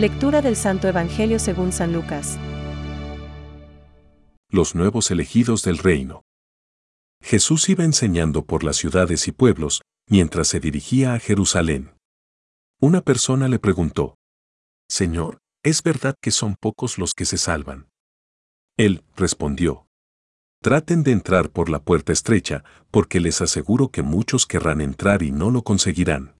Lectura del Santo Evangelio según San Lucas. Los nuevos elegidos del reino. Jesús iba enseñando por las ciudades y pueblos mientras se dirigía a Jerusalén. Una persona le preguntó, Señor, ¿es verdad que son pocos los que se salvan? Él respondió, Traten de entrar por la puerta estrecha, porque les aseguro que muchos querrán entrar y no lo conseguirán.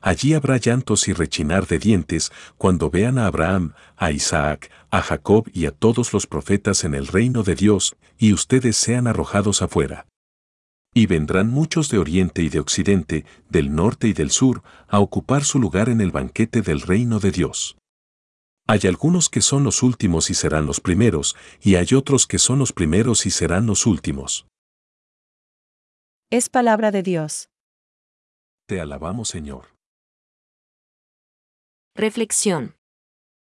Allí habrá llantos y rechinar de dientes cuando vean a Abraham, a Isaac, a Jacob y a todos los profetas en el reino de Dios, y ustedes sean arrojados afuera. Y vendrán muchos de oriente y de occidente, del norte y del sur, a ocupar su lugar en el banquete del reino de Dios. Hay algunos que son los últimos y serán los primeros, y hay otros que son los primeros y serán los últimos. Es palabra de Dios. Te alabamos, Señor. Reflexión.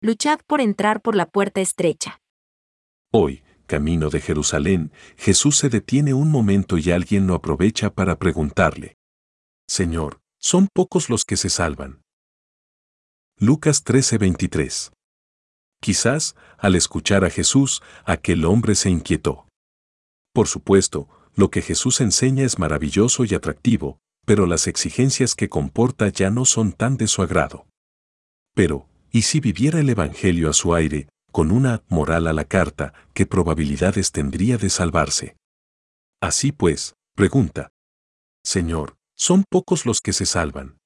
Luchad por entrar por la puerta estrecha. Hoy, camino de Jerusalén, Jesús se detiene un momento y alguien lo aprovecha para preguntarle. Señor, ¿son pocos los que se salvan? Lucas 13:23. Quizás, al escuchar a Jesús, aquel hombre se inquietó. Por supuesto, lo que Jesús enseña es maravilloso y atractivo, pero las exigencias que comporta ya no son tan de su agrado. Pero, ¿y si viviera el Evangelio a su aire, con una moral a la carta, qué probabilidades tendría de salvarse? Así pues, pregunta. Señor, ¿son pocos los que se salvan?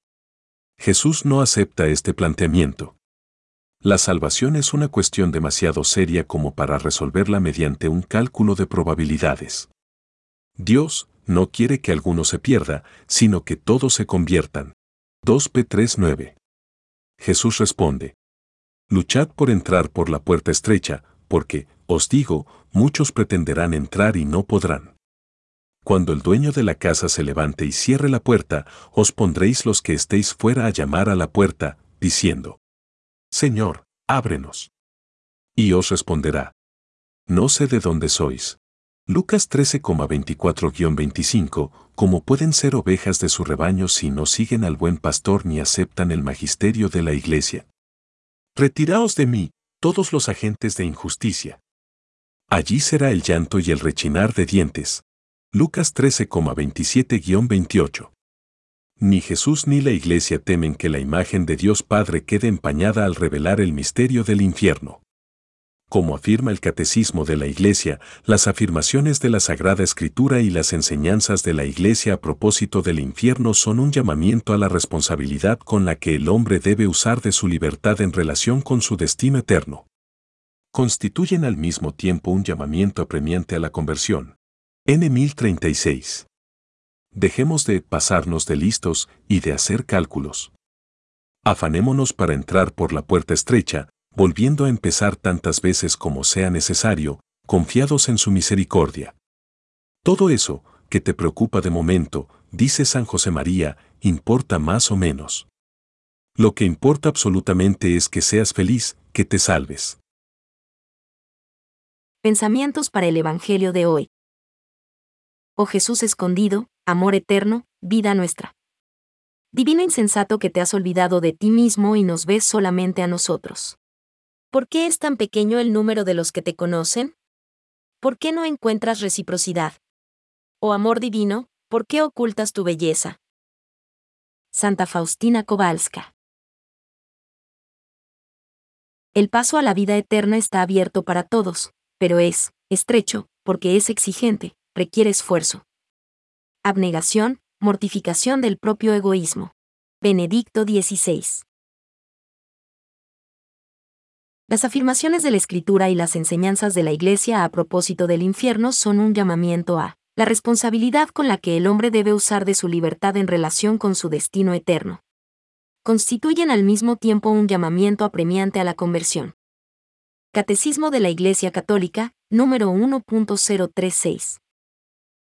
Jesús no acepta este planteamiento. La salvación es una cuestión demasiado seria como para resolverla mediante un cálculo de probabilidades. Dios no quiere que alguno se pierda, sino que todos se conviertan. 2 P 3.9 Jesús responde, Luchad por entrar por la puerta estrecha, porque, os digo, muchos pretenderán entrar y no podrán. Cuando el dueño de la casa se levante y cierre la puerta, os pondréis los que estéis fuera a llamar a la puerta, diciendo, Señor, ábrenos. Y os responderá, No sé de dónde sois. Lucas 13,24-25, como pueden ser ovejas de su rebaño si no siguen al buen pastor ni aceptan el magisterio de la iglesia. Retiraos de mí, todos los agentes de injusticia. Allí será el llanto y el rechinar de dientes. Lucas 13,27-28. Ni Jesús ni la iglesia temen que la imagen de Dios Padre quede empañada al revelar el misterio del infierno. Como afirma el Catecismo de la Iglesia, las afirmaciones de la Sagrada Escritura y las enseñanzas de la Iglesia a propósito del infierno son un llamamiento a la responsabilidad con la que el hombre debe usar de su libertad en relación con su destino eterno. Constituyen al mismo tiempo un llamamiento apremiante a la conversión. N 1036. Dejemos de pasarnos de listos y de hacer cálculos. Afanémonos para entrar por la puerta estrecha, volviendo a empezar tantas veces como sea necesario, confiados en su misericordia. Todo eso, que te preocupa de momento, dice San José María, importa más o menos. Lo que importa absolutamente es que seas feliz, que te salves. Pensamientos para el Evangelio de hoy. Oh Jesús escondido, amor eterno, vida nuestra. Divino insensato que te has olvidado de ti mismo y nos ves solamente a nosotros. ¿Por qué es tan pequeño el número de los que te conocen? ¿Por qué no encuentras reciprocidad? Oh amor divino, ¿por qué ocultas tu belleza? Santa Faustina Kowalska. El paso a la vida eterna está abierto para todos, pero es estrecho, porque es exigente, requiere esfuerzo. Abnegación, mortificación del propio egoísmo. Benedicto XVI. Las afirmaciones de la Escritura y las enseñanzas de la Iglesia a propósito del infierno son un llamamiento a la responsabilidad con la que el hombre debe usar de su libertad en relación con su destino eterno. constituyen al mismo tiempo un llamamiento apremiante a la conversión. Catecismo de la Iglesia Católica, número 1.036.